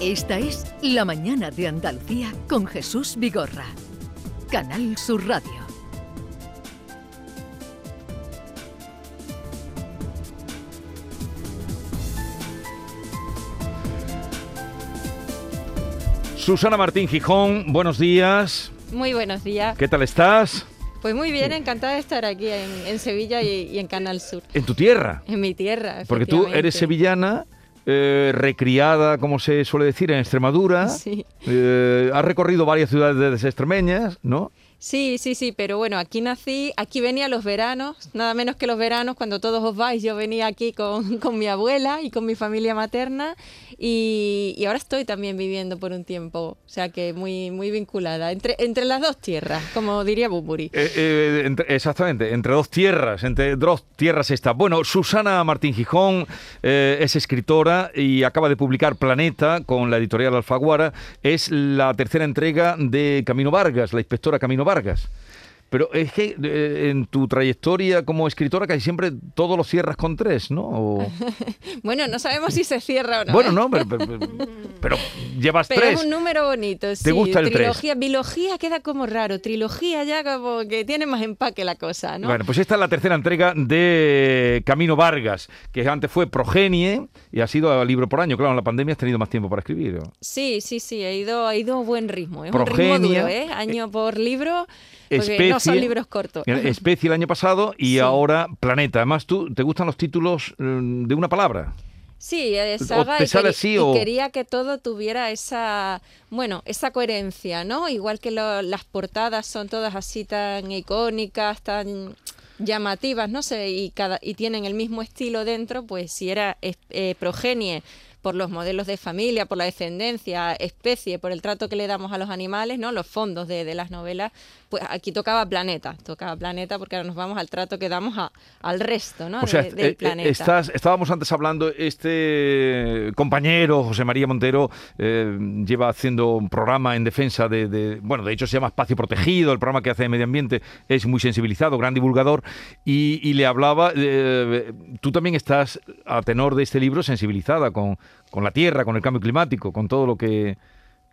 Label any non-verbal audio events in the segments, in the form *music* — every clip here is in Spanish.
Esta es La Mañana de Andalucía con Jesús Vigorra. Canal Sur Radio. Susana Martín Gijón, buenos días. Muy buenos días. ¿Qué tal estás? Pues muy bien, encantada de estar aquí en, Sevilla y, en Canal Sur. ¿En tu tierra? En mi tierra. Porque tú eres sevillana, eh, recriada, como se suele decir, en Extremadura. Sí. Eh, has recorrido varias ciudades extremeñas, ¿no? Sí, sí, sí, pero bueno, aquí nací, aquí venía los veranos, nada menos que los veranos, cuando todos os vais, yo venía aquí con, *laughs* con mi abuela y con mi familia materna y, ahora estoy también viviendo por un tiempo, o sea que muy, muy vinculada, entre, entre las dos tierras, como diría Bumburi. Eh, eh, exactamente, entre dos tierras, entre dos tierras está. Bueno, Susana Martín Gijón eh, es escritora y acaba de publicar Planeta con la editorial Alfaguara, es la tercera entrega de Camino Vargas, la inspectora Camino Vargas. Vargas. Pero es que eh, en tu trayectoria como escritora casi siempre todo lo cierras con tres, ¿no? *laughs* bueno, no sabemos si se cierra o no. Bueno, ¿eh? no, pero, llevas pero tres. es un número bonito, sí. ¿Te gusta el Trilogía, bilogía queda como raro. Trilogía ya como que tiene más empaque la cosa, ¿no? Bueno, pues esta es la tercera entrega de Camino Vargas, que antes fue Progenie y ha sido libro por año. Claro, en la pandemia has tenido más tiempo para escribir. Sí, sí, sí, ha ido, ha ido a buen ritmo. Es un ritmo duro, ¿eh? Año por libro. Especie, no son libros cortos. Especie el año pasado y ahora Planeta. Además, ¿tú te gustan los títulos mm, de una palabra? Sí, saga y, quería que todo tuviera esa, bueno, esa coherencia, ¿no? Igual que las portadas son todas así tan icónicas, tan llamativas, no sé, y cada y tienen el mismo estilo dentro, pues si era eh, progenie por los modelos de familia, por la descendencia, especie, por el trato que le damos a los animales, ¿no? Los fondos de, de las novelas, pues aquí tocaba planeta, tocaba planeta porque ahora nos vamos al trato que damos a, al resto, ¿no? O sea, del eh, planeta. Estás, estábamos antes hablando, este compañero, José María Montero, eh, lleva haciendo un programa en defensa de, bueno, de hecho se llama Espacio Protegido, el programa que hace de medio ambiente es muy sensibilizado, gran divulgador, y, le hablaba, eh, tú también estás, a tenor de este libro, sensibilizada con, con la tierra, con el cambio climático, con todo lo que...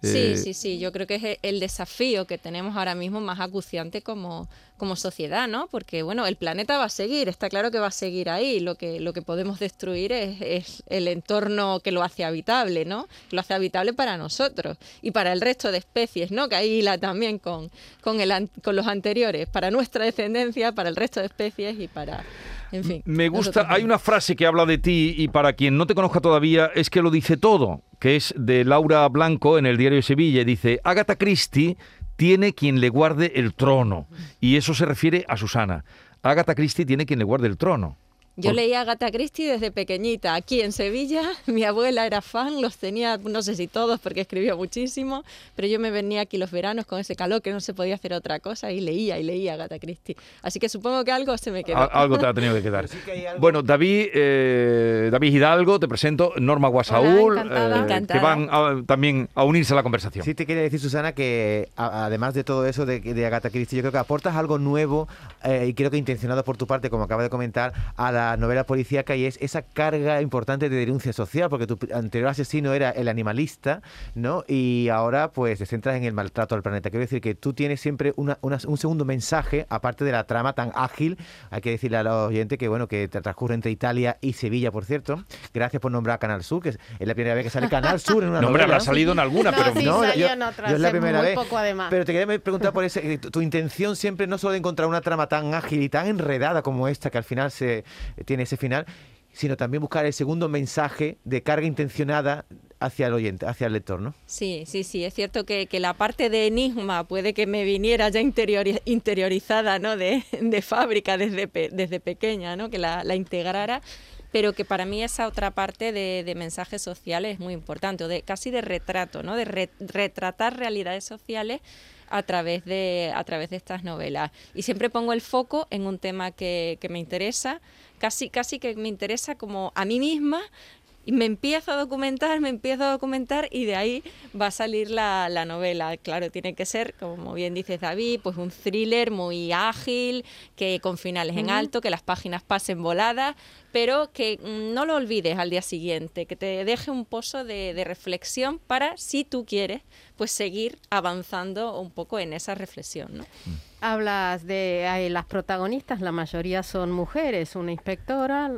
Sí, eh, sí, sí, yo creo que es el desafío que tenemos ahora mismo más acuciante como, como sociedad, ¿no? Porque, bueno, el planeta va a seguir, está claro que va a seguir ahí, lo que, lo que podemos destruir es, es el entorno que lo hace habitable, ¿no? lo hace habitable para nosotros y para el resto de especies, ¿no? Que ahí la también con, con, el, con los anteriores, para nuestra descendencia, para el resto de especies y para me gusta, hay una frase que habla de ti y para quien no te conozca todavía es que lo dice todo, que es de Laura Blanco en el diario de Sevilla. Dice, Agatha Christie tiene quien le guarde el trono. Y eso se refiere a Susana. Agatha Christie tiene quien le guarde el trono. Yo leía Agatha Christie desde pequeñita. Aquí en Sevilla, *laughs* mi abuela era fan, los tenía, no sé si todos, porque escribía muchísimo, pero yo me venía aquí los veranos con ese calor que no se podía hacer otra cosa y leía y leía Agatha Christie. Así que supongo que algo se me quedó. algo te ha tenido que *laughs* quedar. bueno, David, eh, David Hidalgo, te presento, Norma Guasaúl, eh, que van también a unirse a la conversación. Sí, te quería decir, Susana, que además de todo eso de, de Agatha Christie, yo creo que aportas algo nuevo eh, y creo que intencionado por tu parte, como acaba de comentar, a la novela policíaca y es esa carga importante de denuncia social, porque tu anterior asesino era el animalista, ¿no? Y ahora pues te centras en el maltrato al planeta. Quiero decir que tú tienes siempre una, un segundo mensaje, aparte de la trama tan ágil, hay que decirle a los oyentes que bueno, que transcurre entre Italia y Sevilla, por cierto. Gracias por nombrar a Canal Sur, que es la primera vez que sale Canal Sur en una *laughs* no, novela. habrá salido en alguna, pero no, yo, es la primera vez. Pero te quería preguntar por ese, tu, tu intención siempre no solo de encontrar una trama tan ágil y tan enredada como esta, que al final se tiene ese final, sino también buscar el segundo mensaje de carga intencionada hacia el oyente, hacia el lector, ¿no? Sí, sí, sí, es cierto que, la parte de enigma puede que me viniera ya interiorizada, ¿no? De, fábrica desde, desde pequeña, ¿no? Que la, integrara, pero que para mí esa otra parte de, mensajes sociales es muy importante, o de casi de retrato, ¿no? De retratar realidades sociales a través de, a través de estas novelas. Y siempre pongo el foco en un tema que, que me interesa, casi, casi que me interesa como a mí misma y me empiezo a documentar, me empiezo a documentar y de ahí va a salir la, la, novela. Claro, tiene que ser, como bien dices David, pues un thriller muy ágil, que con finales en alto, que las páginas pasen voladas, pero que mm, no lo olvides al día siguiente, que te deje un pozo de, de reflexión para, si tú quieres, pues seguir avanzando un poco en esa reflexión. ¿no? Mm hablas de las protagonistas, la mayoría son mujeres, una inspectora,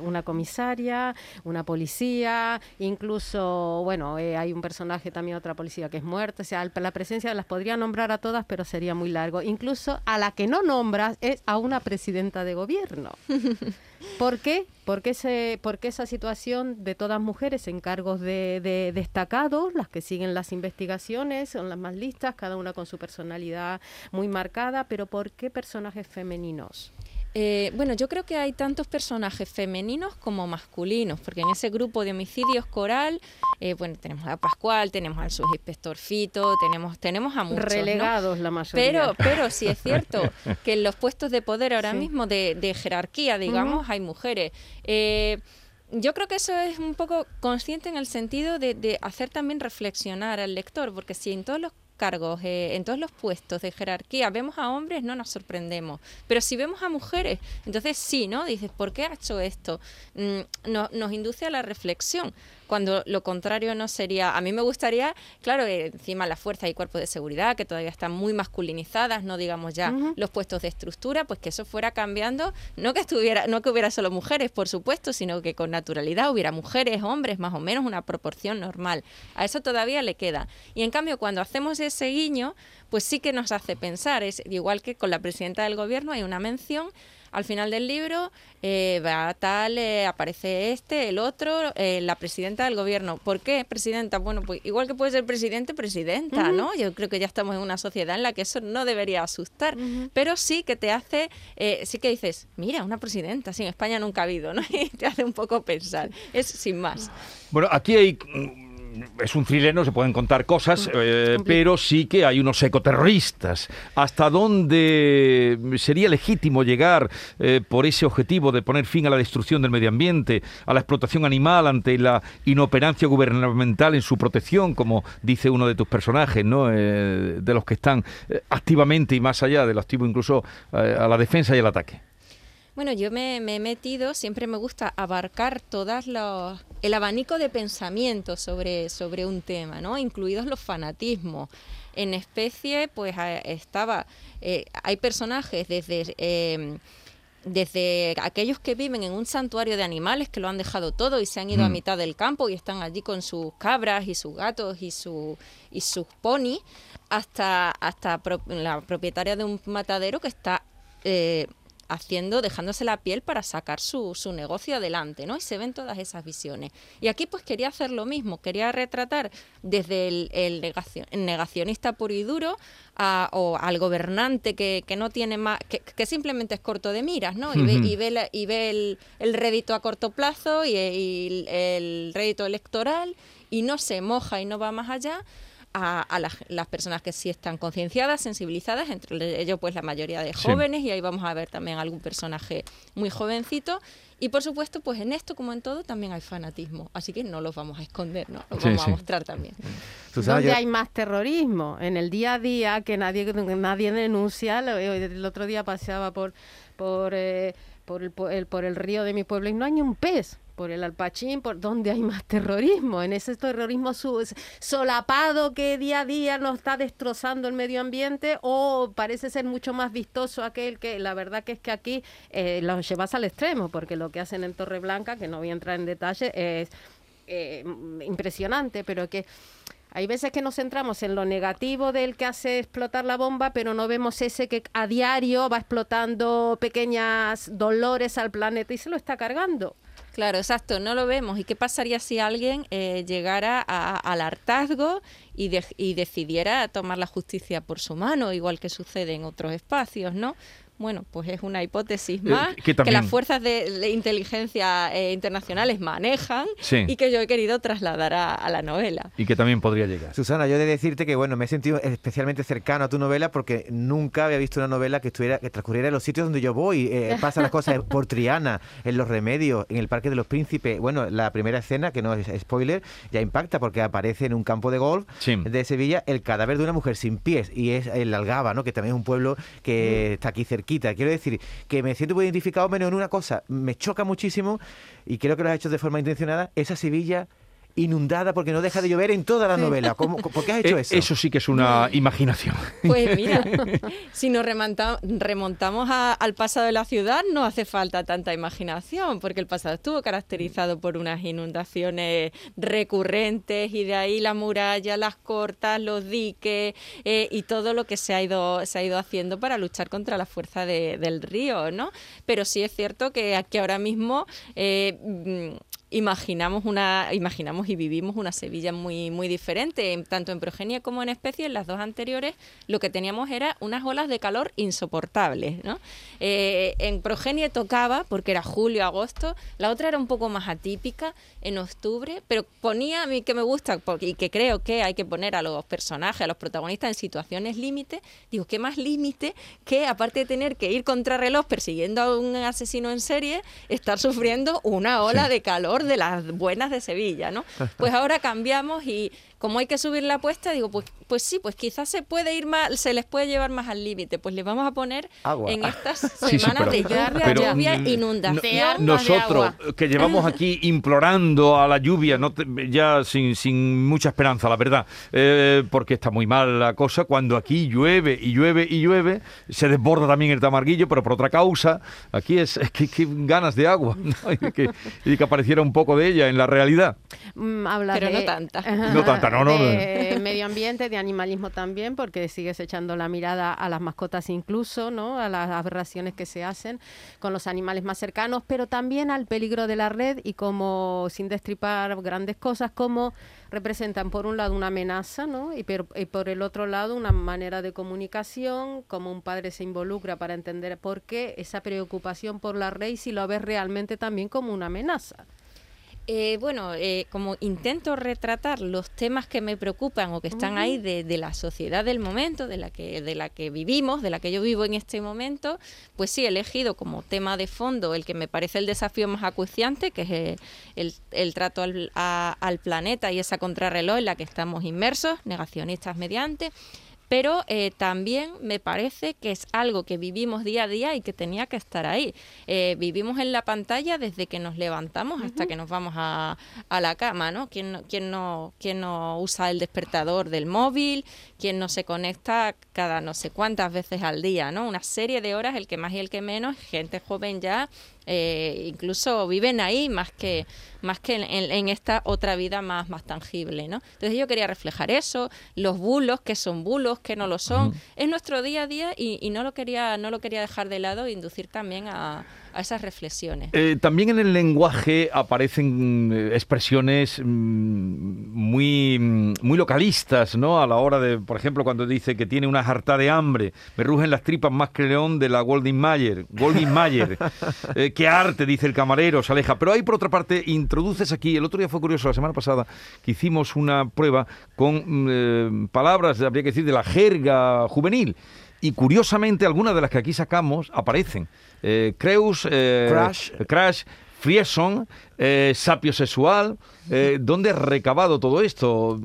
una comisaria, una policía, incluso, bueno, eh, hay un personaje también, otra policía que es muerta, o sea, la presencia las podría nombrar a todas, pero sería muy largo. Incluso a la que no nombras es a una presidenta de gobierno. *laughs* ¿Por qué? Porque, ese, esa situación de todas mujeres en cargos de, destacados, las que siguen las investigaciones, son las más listas, cada una con su personalidad muy marcada, pero ¿por qué personajes femeninos? Eh, bueno, yo creo que hay tantos personajes femeninos como masculinos, porque en ese grupo de homicidios coral, eh, bueno, tenemos a Pascual, tenemos al subinspector Fito, tenemos, tenemos a muchos. Relegados la mayoría. Pero, pero sí es cierto que en los puestos de poder ahora mismo, de, jerarquía, digamos, hay mujeres. Eh, yo creo que eso es un poco consciente en el sentido de, de, hacer también reflexionar al lector, porque si en todos los cargos, eh, en todos los puestos de jerarquía, vemos a hombres, no nos sorprendemos. Pero si vemos a mujeres, entonces sí, ¿no? Dices, ¿por qué ha hecho esto? Mm, nos induce a la reflexión cuando lo contrario no sería. A mí me gustaría, claro, encima la fuerza y cuerpos de seguridad, que todavía están muy masculinizadas, no digamos ya los puestos de estructura, pues que eso fuera cambiando, no que estuviera, no que hubiera solo mujeres, por supuesto, sino que con naturalidad hubiera mujeres, hombres, más o menos una proporción normal. A eso todavía le queda. Y en cambio, cuando hacemos ese guiño, pues sí que nos hace pensar, es igual que con la presidenta del gobierno hay una mención al final del libro eh, va tal, eh, aparece este, el otro, eh, la presidenta del gobierno. ¿Por qué presidenta? Bueno, pues igual que puede ser presidente, presidenta, ¿no? Yo creo que ya estamos en una sociedad en la que eso no debería asustar, pero sí que te hace, sí que dices, mira, una presidenta, sí, en España nunca ha habido, ¿no? *laughs* Y te hace un poco pensar, es sin más. Bueno, aquí hay es un thriller, no se pueden contar cosas, eh, pero sí que hay unos ecoterroristas. ¿Hasta dónde sería legítimo llegar eh, por ese objetivo de poner fin a la destrucción del medio ambiente, a la explotación animal ante la inoperancia gubernamental en su protección, como dice uno de tus personajes, ¿no? Eh, de los que están activamente y más allá de lo activo incluso a la defensa y el ataque? Bueno, yo me, he metido, siempre me gusta abarcar todas los, el abanico de pensamiento sobre, sobre un tema, ¿no? Incluidos los fanatismos. En especie, pues estaba, eh, hay personajes desde... Em, desde aquellos que viven en un santuario de animales que lo han dejado todo y se han ido a mm. mitad del campo y están allí con sus cabras y sus gatos y, su, y sus ponis, hasta, hasta la propietaria de un matadero que está eh, haciendo, dejándose la piel para sacar su, su, negocio adelante, ¿no? Y se ven todas esas visiones. Y aquí pues quería hacer lo mismo, quería retratar desde el, negacionista puro y duro o al gobernante que, no tiene más, que, simplemente es corto de miras, ¿no? Y ve, y ve, y ve el, el, rédito a corto plazo y, y el rédito electoral y no se moja y no va más allá a, las, personas que sí están concienciadas, sensibilizadas, entre ellos pues la mayoría de jóvenes y ahí vamos a ver también algún personaje muy jovencito y por supuesto pues en esto como en todo también hay fanatismo, así que no los vamos a esconder, ¿no? Los vamos a mostrar también. ¿Dónde hay más terrorismo? En el día a día que nadie, nadie denuncia, el otro día paseaba por, por, eh, por, el, por el río de mi pueblo y no hay ni un pez. Por el alpachín, por donde hay más terrorismo, en ese terrorismo solapado que día a día nos está destrozando el medio ambiente o parece ser mucho más vistoso aquel que la verdad que es que aquí eh, lo llevas al extremo, porque lo que hacen en Torreblanca, que no voy a entrar en detalle, es eh, impresionante, pero que hay veces que nos centramos en lo negativo del que hace explotar la bomba, pero no vemos ese que a diario va explotando pequeñas dolores al planeta y se lo está cargando. Claro, exacto, no lo vemos. ¿Y qué pasaría si alguien eh, llegara al hartazgo y, y, decidiera tomar la justicia por su mano, igual que sucede en otros espacios, ¿no? Bueno, pues es una hipótesis eh, más que, las fuerzas de, inteligencia eh, internacionales manejan y que yo he querido trasladar a, la novela. Y que también podría llegar. Susana, yo he de decirte que bueno, me he sentido especialmente cercano a tu novela porque nunca había visto una novela que estuviera que transcurriera en los sitios donde yo voy. Eh, pasan las cosas *laughs* por Triana, en Los Remedios, en el Parque de los Príncipes. Bueno, la primera escena, que no es spoiler, ya impacta porque aparece en un campo de golf de Sevilla el cadáver de una mujer sin pies y es el Algaba, ¿no? que también es un pueblo que mm. está aquí cerquita. Quiero decir que me siento muy identificado menos en una cosa. Me choca muchísimo y creo que lo has hecho de forma intencionada. Esa Sevilla inundada porque no deja de llover en toda la novela. ¿Por qué has hecho eh, eso? Eso sí que es una imaginación. Pues *laughs* mira, si nos remontamos al pasado de la ciudad, no hace falta tanta imaginación, porque el pasado estuvo caracterizado por unas inundaciones recurrentes y de ahí la muralla, las cortas, los diques eh, y todo lo que se ha ido se ha ido haciendo para luchar contra la fuerza del río, ¿no? Pero sí es cierto que aquí ahora mismo eh, imaginamos una imaginamos y vivimos una Sevilla muy muy diferente tanto en progenia como en especie en las dos anteriores lo que teníamos era unas olas de calor insoportables ¿no? Eh, en progenie tocaba porque era julio agosto la otra era un poco más atípica en octubre pero ponía a mí que me gusta y que creo que hay que poner a los personajes a los protagonistas en situaciones límite digo qué más límite que aparte de tener que ir contra reloj persiguiendo a un asesino en serie estar sufriendo una ola de calor de las buenas de Sevilla, ¿no? *laughs* Pues ahora cambiamos y como hay que subir la apuesta, digo, pues, pues sí, pues quizás se puede ir más, se les puede llevar más al límite. Pues les vamos a poner en estas *laughs* semanas de lluvia, inundación. nosotros que llevamos aquí implorando a la lluvia, no ya sin, sin mucha esperanza, la verdad, eh, porque está muy mal la cosa, cuando aquí llueve y llueve y llueve, se desborda también el tamarguillo, pero por otra causa, aquí es, que, ganas de agua *laughs* y, que, y, que, apareciera un poco de ella en la realidad. Mm, pero no tanta. No tanta, de medio ambiente, de animalismo también, porque sigues echando la mirada a las mascotas incluso, ¿no? A las aberraciones que se hacen con los animales más cercanos, pero también al peligro de la red y como, sin destripar grandes cosas, como representan por un lado una amenaza, ¿no? Y, y por el otro lado una manera de comunicación, como un padre se involucra para entender por qué esa preocupación por la red y si lo ves realmente también como una amenaza. Eh, bueno, eh, como intento retratar los temas que me preocupan o que están ahí de, la sociedad del momento, de la que de la que vivimos, de la que yo vivo en este momento, pues sí he elegido como tema de fondo el que me parece el desafío más acuciante, que es eh, el, trato al, al planeta y esa contrarreloj en la que estamos inmersos, negacionistas mediante pero eh, también me parece que es algo que vivimos día a día y que tenía que estar ahí. Eh, vivimos en la pantalla desde que nos levantamos hasta que nos vamos a, la cama, ¿no? ¿Quién, no, quién, no, ¿Quién no usa el despertador del móvil? ¿Quién no se conecta cada no sé cuántas veces al día, ¿no? Una serie de horas, el que más y el que menos, gente joven ya eh, incluso viven ahí más que más que en, esta otra vida más, más tangible, ¿no? Entonces yo quería reflejar eso, los bulos, que son bulos, que no lo son, es nuestro día a día y, y, no lo quería, no lo quería dejar de lado e inducir también a, a esas reflexiones. Eh, también en el lenguaje aparecen eh, expresiones mm, muy, mm, muy localistas, ¿no? A la hora de, por ejemplo, cuando dice que tiene una jarta de hambre, me rugen las tripas más que león de la Golding Mayer. Golding Mayer. *laughs* Eh, qué arte, dice el camarero, se aleja. Pero hay, por otra parte, introduces aquí, el otro día fue curioso, la semana pasada, que hicimos una prueba con mm, palabras, habría que decir, de la jerga juvenil. Y curiosamente, algunas de las que aquí sacamos aparecen. Eh, Creus, eh, Crash, Crash Frieson, eh, sapio sexual. Eh, ¿Dónde has recabado todo esto?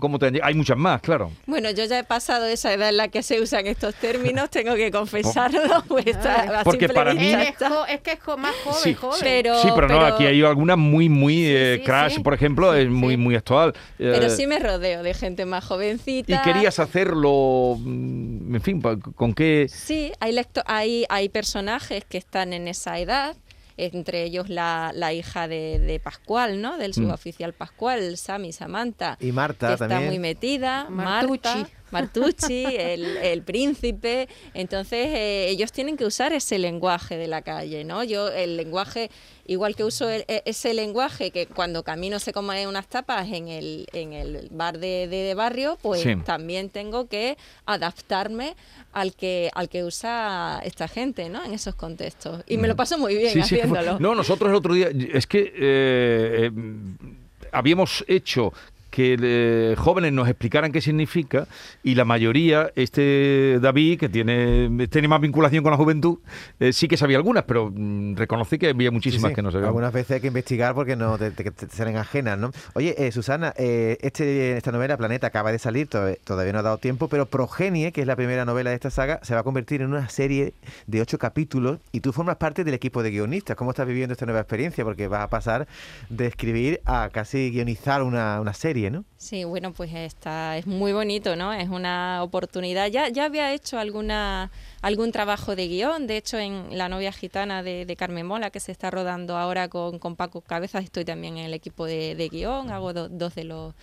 ¿Cómo te Hay muchas más, claro. Bueno, yo ya he pasado esa edad en la que se usan estos términos, *laughs* tengo que confesarlo. *laughs* Pues Porque para mí... Es, que es más joven, sí, joven. Pero, sí, pero, no, aquí hay algunas muy, muy... Eh, Crash, por ejemplo, es muy, muy actual. Pero sí me rodeo de gente más jovencita. ¿Y querías hacerlo, mm, en fin, con qué...? Sí, hay, hay, hay personajes que están en esa edad entre ellos la, la hija de, de, Pascual, ¿no? Del mm. suboficial Pascual, Sami Samantha. Y Marta que está muy metida. Martucci. Martucci, el, príncipe. Entonces, eh, ellos tienen que usar ese lenguaje de la calle, ¿no? Yo, el lenguaje, igual que uso e, ese lenguaje que cuando camino se come unas tapas en el, en el bar de, barrio, pues también tengo que adaptarme al que al que usa esta gente, ¿no? En esos contextos. Y me lo mm. paso muy bien haciéndolo. no, nosotros el otro día, es que eh, eh, habíamos hecho que eh, jóvenes nos explicaran qué significa y la mayoría, este David, que tiene, tiene más vinculación con la juventud, eh, sí que sabía algunas, pero mm, reconocí que había muchísimas que no sabían. Algunas veces hay que investigar porque no te, salen ajenas, ¿no? Oye, eh, Susana, este, esta novela, Planeta, acaba de salir, todavía no ha dado tiempo, pero Progenie, que es la primera novela de esta saga, se va a convertir en una serie de ocho capítulos y tú formas parte del equipo de guionistas. ¿Cómo estás viviendo esta nueva experiencia? Porque vas a pasar de escribir a casi guionizar una, una serie. Sí, bueno, pues está, es muy bonito, ¿no? Es una oportunidad. Ya, ya había hecho alguna, algún trabajo de guion, de hecho en La novia gitana de, Carmen Mola, que se está rodando ahora con, con Paco Cabezas, estoy también en el equipo de, guion, hago dos de los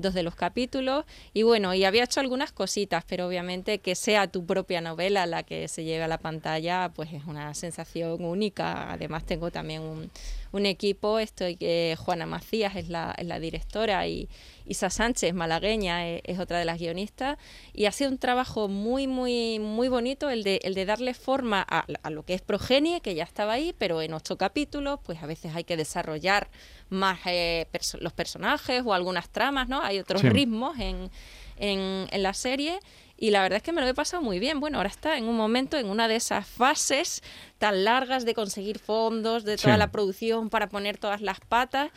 dos de los capítulos y bueno, y había hecho algunas cositas, pero obviamente que sea tu propia novela la que se lleve a la pantalla, pues es una sensación única. Además tengo también un, un equipo, estoy que Juana Macías es la, es la directora y Isa Sánchez, malagueña, e, es, otra de las guionistas, y ha sido un trabajo muy, muy, muy bonito el de, el de darle forma a, lo que es Progenie, que ya estaba ahí, pero en ocho capítulos, pues a veces hay que desarrollar más eh, los personajes o algunas tramas, ¿no? Hay otros ritmos en, en, en la serie y la verdad es que me lo he pasado muy bien. Bueno, ahora está en un momento, en una de esas fases tan largas de conseguir fondos, de toda la producción para poner todas las patas,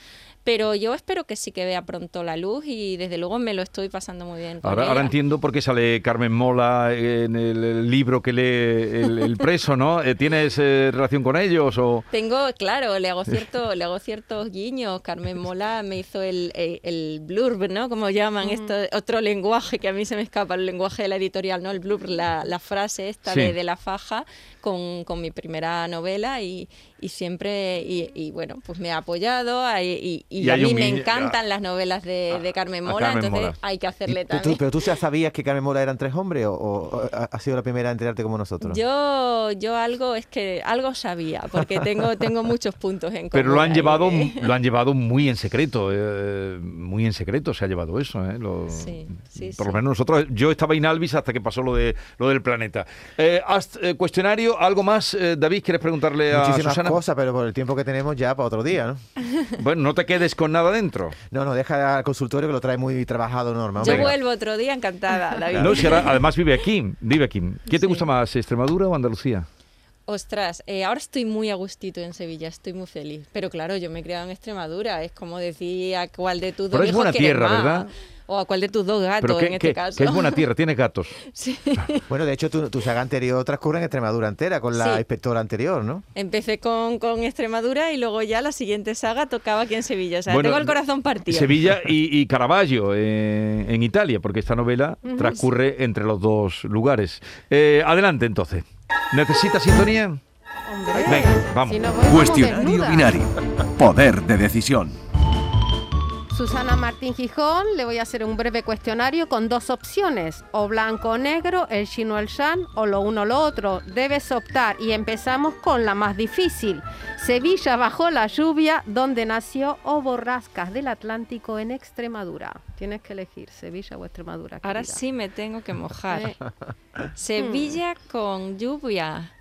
pero yo espero que sí que vea pronto la luz y desde luego me lo estoy pasando muy bien. ahora, ahora, entiendo por qué sale Carmen Mola en el, libro que lee el, preso, ¿no? Eh, ¿Tienes eh, relación con ellos o...? Tengo, claro, le hago cierto, le hago ciertos guiños. Carmen Mola me hizo el, el, blurb, ¿no? Como llaman esto, otro lenguaje que a mí se me escapa, el lenguaje de la editorial, ¿no? El blurb, la, la frase esta de, de la faja con, con mi primera novela y, y siempre, y, bueno, pues me ha apoyado y, y, a mí me encantan las novelas de, de Carmen Mola, entonces hay que hacerle también. ¿Pero tú ya sabías que Carmen Mola eran tres hombres o, ha sido la primera en enterarte como nosotros? Yo, yo algo, es que algo sabía, porque tengo, *laughs* tengo muchos puntos en común. Pero lo han, llevado, lo han llevado muy en secreto, eh, muy en secreto se ha llevado eso. Eh, sí, sí, por lo menos nosotros, yo estaba inalvis hasta que pasó lo, de, lo del planeta. Eh, eh cuestionario, algo más, David, ¿quieres preguntarle a Susana? cosa, pero por el tiempo que tenemos ya para otro día, ¿no? Bueno, no te quedes con nada dentro. No, no, deja al consultorio que lo trae muy trabajado Norma. Yo vuelvo otro día encantada, *laughs* No, si además vive aquí, vive aquí. ¿Qué te gusta más, Extremadura o Andalucía? Ostras, eh, ahora estoy muy a gustito en Sevilla, estoy muy feliz. Pero claro, yo me he criado en Extremadura, es como decir a cuál de tus dos Pero es buena tierra, ¿verdad? O a cuál de tus dos gatos en este caso. Que es buena tierra, *laughs* tiene gatos. Sí. *laughs* Bueno, de hecho, tu, saga anterior transcurre en Extremadura entera, con la inspectora anterior, ¿no? Empecé con, con, Extremadura y luego ya la siguiente saga tocaba aquí en Sevilla. O sea, tengo el corazón partido. Sevilla *laughs* y, Caravaggio eh, en Italia, porque esta novela transcurre entre los dos lugares. Eh, adelante, entonces. ¿Necesitas sintonía? Hombre, Venga, vamos. Cuestionario binario. Poder de decisión. Susana Martín Gijón, le voy a hacer un breve cuestionario con dos opciones, o blanco o negro, el chino o el shan, o lo uno o lo otro. Debes optar y empezamos con la más difícil. Sevilla bajo la lluvia, donde nació, o Borrascas del Atlántico en Extremadura. Tienes que elegir Sevilla o Extremadura. Ahora sí me tengo que mojar. Sevilla con lluvia.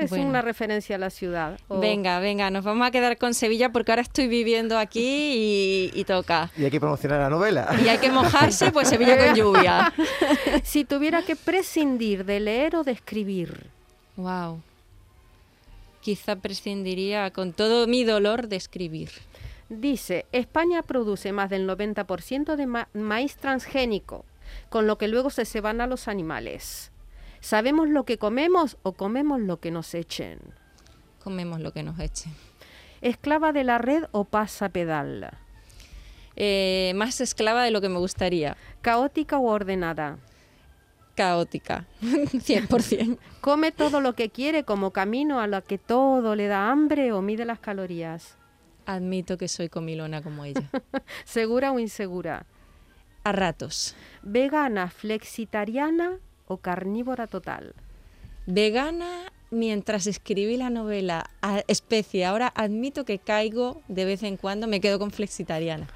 Es una referencia a la ciudad. Venga, venga, nos vamos a quedar con Sevilla porque ahora estoy viviendo aquí y, toca. Y hay que promocionar la novela. Y hay que mojarse, pues Sevilla con *laughs* lluvia. si tuviera que prescindir de leer o de escribir. Wow. Quizá prescindiría con todo mi dolor de escribir. Dice, España produce más del 90% de maíz transgénico, con lo que luego se se van a los animales. ¿Sabemos lo que comemos o comemos lo que nos echen? Comemos lo que nos echen. ¿Esclava de la red o pasa pedal? Eh, más esclava de lo que me gustaría. ¿Caótica o ordenada? Caótica, *laughs* 100%. ¿Come todo lo que quiere como camino a lo que todo le da hambre o mide las calorías? Admito que soy comilona como ella. *laughs* ¿Segura o insegura? A ratos. ¿Vegana, flexitariana o carnívora total? Vegana mientras escribí la novela Especie. Ahora admito que caigo de vez en cuando, me quedo con flexitariana.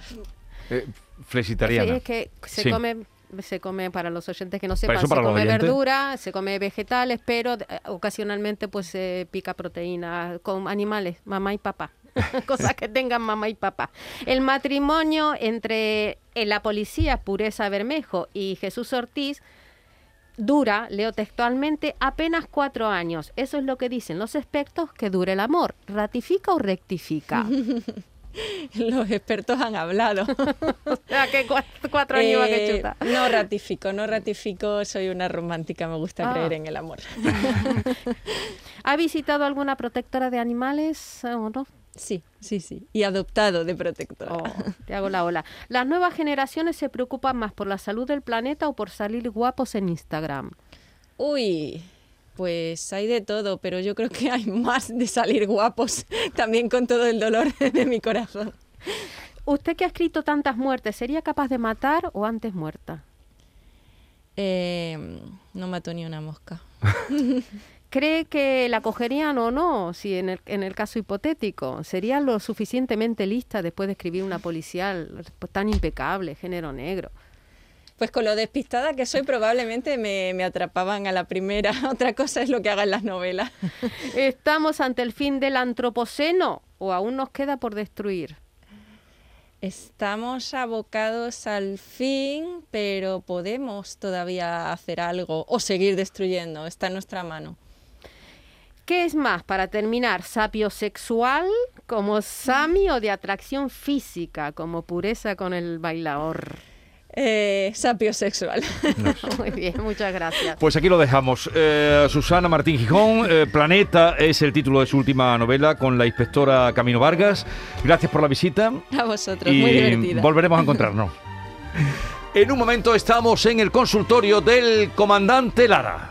Eh, flexitariana. es que se come se come para los oyentes que no sepan, se come verdura, se come vegetales, pero eh, ocasionalmente pues se pica proteína con animales, mamá y papá. *laughs* Cosas que tengan mamá y papá. El matrimonio entre eh, la policía Pureza Bermejo y Jesús Ortiz dura, leo textualmente, apenas cuatro años. Eso es lo que dicen los expertos que dure el amor. ¿Ratifica o rectifica? *laughs* los expertos han hablado. *laughs* o sea, que cuatro, años que eh, chuta. No ratifico, no ratifico, soy una romántica, me gusta ah. creer en el amor. *laughs* ¿Ha visitado alguna protectora de animales o no? Sí, sí, sí. Y adoptado de protectora. Oh, *laughs* te hago la ola. ¿Las nuevas generaciones se preocupan más por la salud del planeta o por salir guapos en Instagram? Uy, pues hay de todo, pero yo creo que hay más de salir guapos, *laughs* también con todo el dolor *laughs* de mi corazón. Usted que ha escrito tantas muertes, ¿sería capaz de matar o antes muerta? Eh, no mató ni una mosca. ¿Cree que la cogerían o no? Si en el, en el caso hipotético, ¿sería lo suficientemente lista después de escribir una policial tan impecable, género negro? Pues con lo despistada que soy, probablemente me, me, atrapaban a la primera. *laughs* Otra cosa es lo que hagan las novelas. *laughs* ¿Estamos ante el fin del antropoceno o aún nos queda por destruir? Estamos abocados al fin, pero podemos todavía hacer algo o seguir destruyendo. Está en nuestra mano. ¿Qué es más, para terminar, sapio sexual como Sami o de atracción física como pureza con el bailador? eh, sapiosexual. *laughs* Muy bien, muchas gracias. Pues aquí lo dejamos. Eh, Susana Martín Gijón, eh, Planeta es el título de su última novela con la inspectora Camino Vargas. Gracias por la visita. A vosotros, muy divertida. Volveremos a encontrarnos. *laughs* en un momento estamos en el consultorio del comandante Lara.